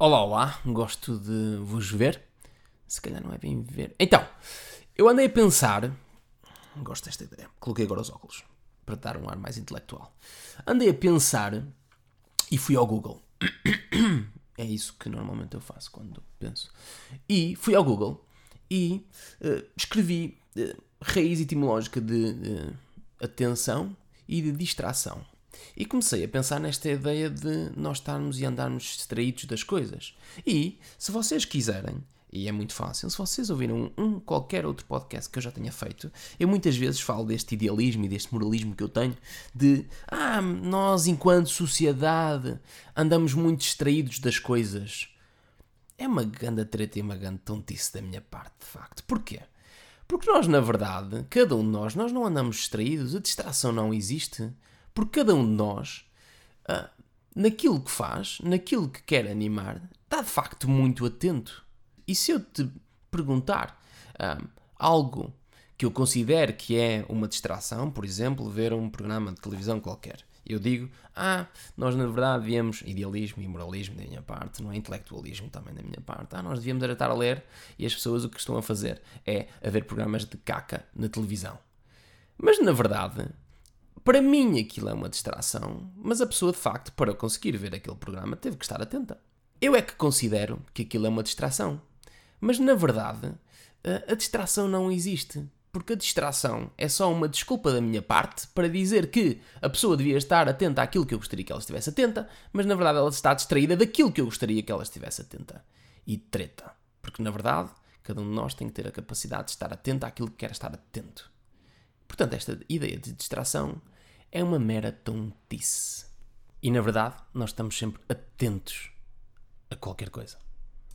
Olá, olá, gosto de vos ver. Se calhar não é bem ver. Então, eu andei a pensar. Gosto desta ideia. Coloquei agora os óculos para dar um ar mais intelectual. Andei a pensar e fui ao Google. É isso que normalmente eu faço quando penso. E fui ao Google e uh, escrevi uh, raiz etimológica de uh, atenção e de distração. E comecei a pensar nesta ideia de nós estarmos e andarmos distraídos das coisas. E, se vocês quiserem, e é muito fácil, se vocês ouviram um, qualquer outro podcast que eu já tenha feito, eu muitas vezes falo deste idealismo e deste moralismo que eu tenho de ah, nós enquanto sociedade andamos muito distraídos das coisas. É uma grande treta e uma grande tontice da minha parte, de facto. Porquê? Porque nós, na verdade, cada um de nós, nós não andamos distraídos, a distração não existe. Porque cada um de nós, ah, naquilo que faz, naquilo que quer animar, está de facto muito atento. E se eu te perguntar ah, algo que eu considero que é uma distração, por exemplo, ver um programa de televisão qualquer, eu digo, ah, nós na verdade devíamos, idealismo e moralismo da minha parte, não é intelectualismo também da minha parte, ah, nós devíamos estar a ler e as pessoas o que estão a fazer é a ver programas de caca na televisão. Mas na verdade, para mim aquilo é uma distração, mas a pessoa de facto, para conseguir ver aquele programa, teve que estar atenta. Eu é que considero que aquilo é uma distração. Mas na verdade, a distração não existe. Porque a distração é só uma desculpa da minha parte para dizer que a pessoa devia estar atenta àquilo que eu gostaria que ela estivesse atenta, mas na verdade ela está distraída daquilo que eu gostaria que ela estivesse atenta. E treta. Porque na verdade, cada um de nós tem que ter a capacidade de estar atento àquilo que quer estar atento. Portanto, esta ideia de distração é uma mera tontice. E na verdade, nós estamos sempre atentos a qualquer coisa.